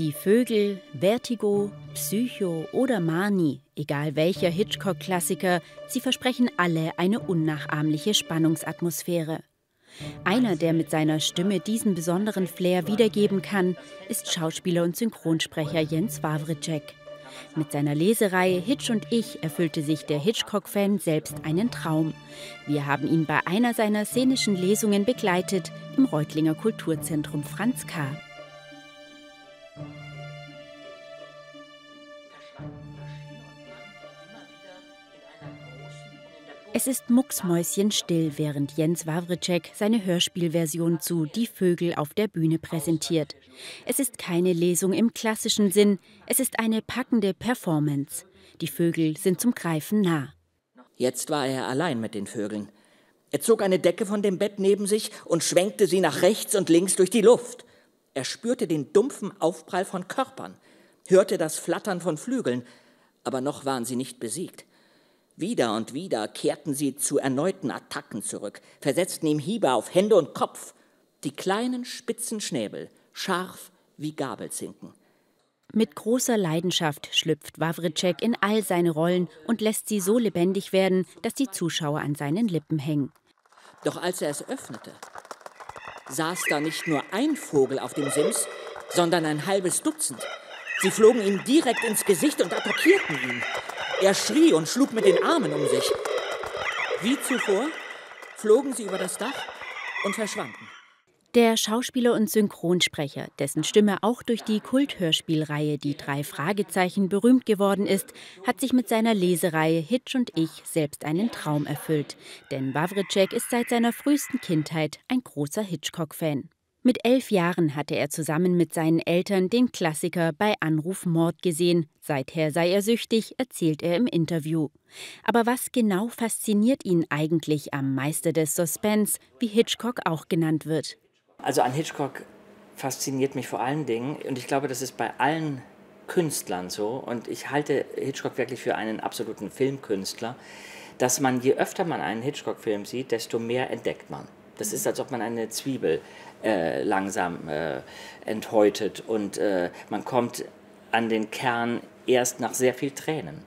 Die Vögel, Vertigo, Psycho oder Marnie, egal welcher Hitchcock-Klassiker, sie versprechen alle eine unnachahmliche Spannungsatmosphäre. Einer, der mit seiner Stimme diesen besonderen Flair wiedergeben kann, ist Schauspieler und Synchronsprecher Jens Wawritschek. Mit seiner Lesereihe Hitch und ich erfüllte sich der Hitchcock-Fan selbst einen Traum. Wir haben ihn bei einer seiner szenischen Lesungen begleitet im Reutlinger Kulturzentrum Franz K. Es ist mucksmäuschenstill, während Jens Wawritschek seine Hörspielversion zu Die Vögel auf der Bühne präsentiert. Es ist keine Lesung im klassischen Sinn, es ist eine packende Performance. Die Vögel sind zum Greifen nah. Jetzt war er allein mit den Vögeln. Er zog eine Decke von dem Bett neben sich und schwenkte sie nach rechts und links durch die Luft. Er spürte den dumpfen Aufprall von Körpern, hörte das Flattern von Flügeln, aber noch waren sie nicht besiegt. Wieder und wieder kehrten sie zu erneuten Attacken zurück, versetzten ihm Hiebe auf Hände und Kopf, die kleinen spitzen Schnäbel, scharf wie Gabelzinken. Mit großer Leidenschaft schlüpft Wawritschek in all seine Rollen und lässt sie so lebendig werden, dass die Zuschauer an seinen Lippen hängen. Doch als er es öffnete, saß da nicht nur ein Vogel auf dem Sims, sondern ein halbes Dutzend. Sie flogen ihm direkt ins Gesicht und attackierten ihn. Er schrie und schlug mit den Armen um sich. Wie zuvor flogen sie über das Dach und verschwanden. Der Schauspieler und Synchronsprecher, dessen Stimme auch durch die Kulthörspielreihe Die drei Fragezeichen berühmt geworden ist, hat sich mit seiner Lesereihe Hitch und ich selbst einen Traum erfüllt. Denn Wawritschek ist seit seiner frühesten Kindheit ein großer Hitchcock-Fan. Mit elf Jahren hatte er zusammen mit seinen Eltern den Klassiker bei Anruf Mord gesehen. Seither sei er süchtig, erzählt er im Interview. Aber was genau fasziniert ihn eigentlich am Meister des Suspense, wie Hitchcock auch genannt wird? Also an Hitchcock fasziniert mich vor allen Dingen, und ich glaube, das ist bei allen Künstlern so, und ich halte Hitchcock wirklich für einen absoluten Filmkünstler, dass man, je öfter man einen Hitchcock-Film sieht, desto mehr entdeckt man. Das ist, als ob man eine Zwiebel äh, langsam äh, enthäutet und äh, man kommt an den Kern erst nach sehr viel Tränen.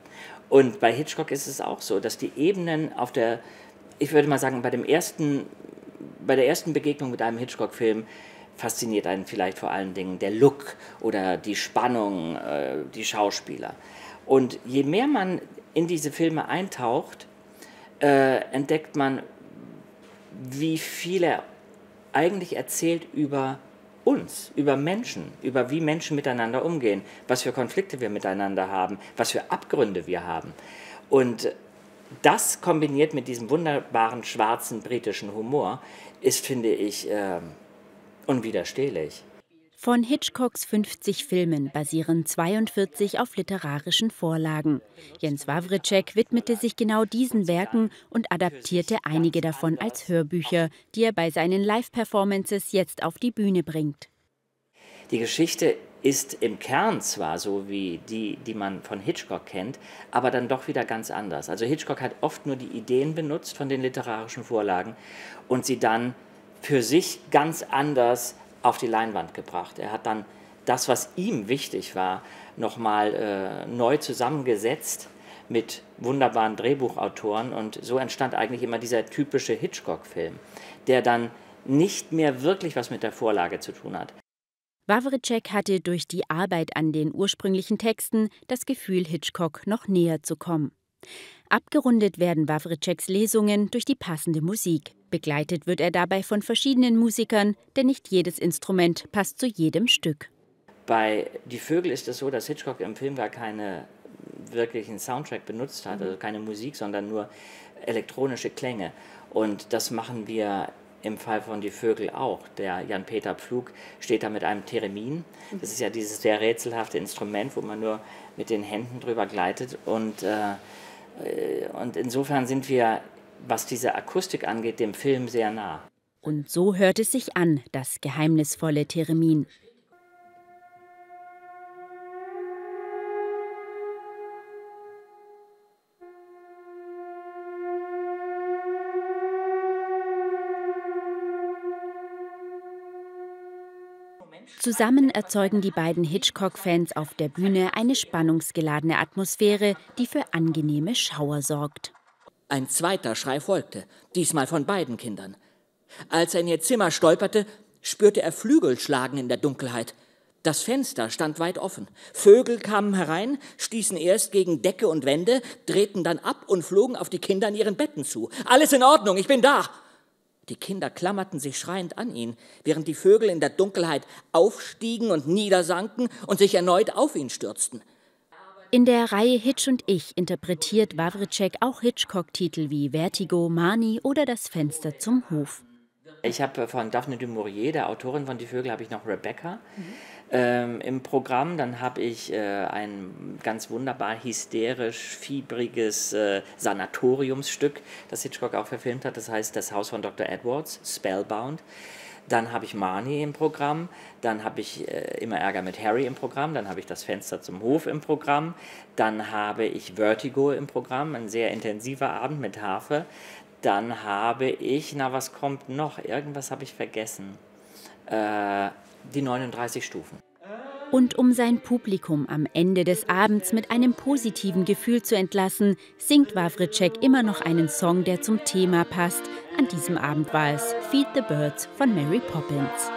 Und bei Hitchcock ist es auch so, dass die Ebenen auf der, ich würde mal sagen, bei dem ersten, bei der ersten Begegnung mit einem Hitchcock-Film fasziniert einen vielleicht vor allen Dingen der Look oder die Spannung, äh, die Schauspieler. Und je mehr man in diese Filme eintaucht, äh, entdeckt man, wie viel er eigentlich erzählt über uns, über Menschen, über wie Menschen miteinander umgehen, was für Konflikte wir miteinander haben, was für Abgründe wir haben. Und das kombiniert mit diesem wunderbaren schwarzen britischen Humor ist, finde ich, äh, unwiderstehlich. Von Hitchcocks 50 Filmen basieren 42 auf literarischen Vorlagen. Jens Wawritschek widmete sich genau diesen Werken und adaptierte einige davon als Hörbücher, die er bei seinen Live-Performances jetzt auf die Bühne bringt. Die Geschichte ist im Kern zwar so wie die, die man von Hitchcock kennt, aber dann doch wieder ganz anders. Also Hitchcock hat oft nur die Ideen benutzt von den literarischen Vorlagen und sie dann für sich ganz anders auf die Leinwand gebracht. Er hat dann das, was ihm wichtig war, nochmal äh, neu zusammengesetzt mit wunderbaren Drehbuchautoren und so entstand eigentlich immer dieser typische Hitchcock-Film, der dann nicht mehr wirklich was mit der Vorlage zu tun hat. Wawritschek hatte durch die Arbeit an den ursprünglichen Texten das Gefühl, Hitchcock noch näher zu kommen. Abgerundet werden Wawritscheks Lesungen durch die passende Musik. Begleitet wird er dabei von verschiedenen Musikern, denn nicht jedes Instrument passt zu jedem Stück. Bei Die Vögel ist es so, dass Hitchcock im Film gar keinen wirklichen Soundtrack benutzt hat, also keine Musik, sondern nur elektronische Klänge. Und das machen wir im Fall von Die Vögel auch. Der Jan-Peter Pflug steht da mit einem Theremin. Das ist ja dieses sehr rätselhafte Instrument, wo man nur mit den Händen drüber gleitet. Und, äh, äh und insofern sind wir was diese Akustik angeht, dem Film sehr nah. Und so hört es sich an, das geheimnisvolle Theremin. Zusammen erzeugen die beiden Hitchcock-Fans auf der Bühne eine spannungsgeladene Atmosphäre, die für angenehme Schauer sorgt. Ein zweiter Schrei folgte, diesmal von beiden Kindern. Als er in ihr Zimmer stolperte, spürte er Flügelschlagen in der Dunkelheit. Das Fenster stand weit offen. Vögel kamen herein, stießen erst gegen Decke und Wände, drehten dann ab und flogen auf die Kinder in ihren Betten zu. Alles in Ordnung, ich bin da! Die Kinder klammerten sich schreiend an ihn, während die Vögel in der Dunkelheit aufstiegen und niedersanken und sich erneut auf ihn stürzten. In der Reihe Hitch und ich interpretiert Wawritschek auch Hitchcock-Titel wie Vertigo, Mani oder Das Fenster zum Hof. Ich habe von Daphne du Maurier, der Autorin von Die Vögel, habe ich noch Rebecca. Mhm ähm, im Programm. Dann habe ich äh, ein ganz wunderbar hysterisch, fiebriges äh, Sanatoriumsstück, das Hitchcock auch verfilmt hat. Das heißt Das Haus von Dr. Edwards, Spellbound. Dann habe ich Marnie im Programm, dann habe ich äh, immer Ärger mit Harry im Programm, dann habe ich das Fenster zum Hof im Programm, dann habe ich Vertigo im Programm, ein sehr intensiver Abend mit Harfe. Dann habe ich, na was kommt noch? Irgendwas habe ich vergessen. Äh, die 39 Stufen. Und um sein Publikum am Ende des Abends mit einem positiven Gefühl zu entlassen, singt Wawritschek immer noch einen Song, der zum Thema passt. An diesem Abend war es Feed the Birds von Mary Poppins.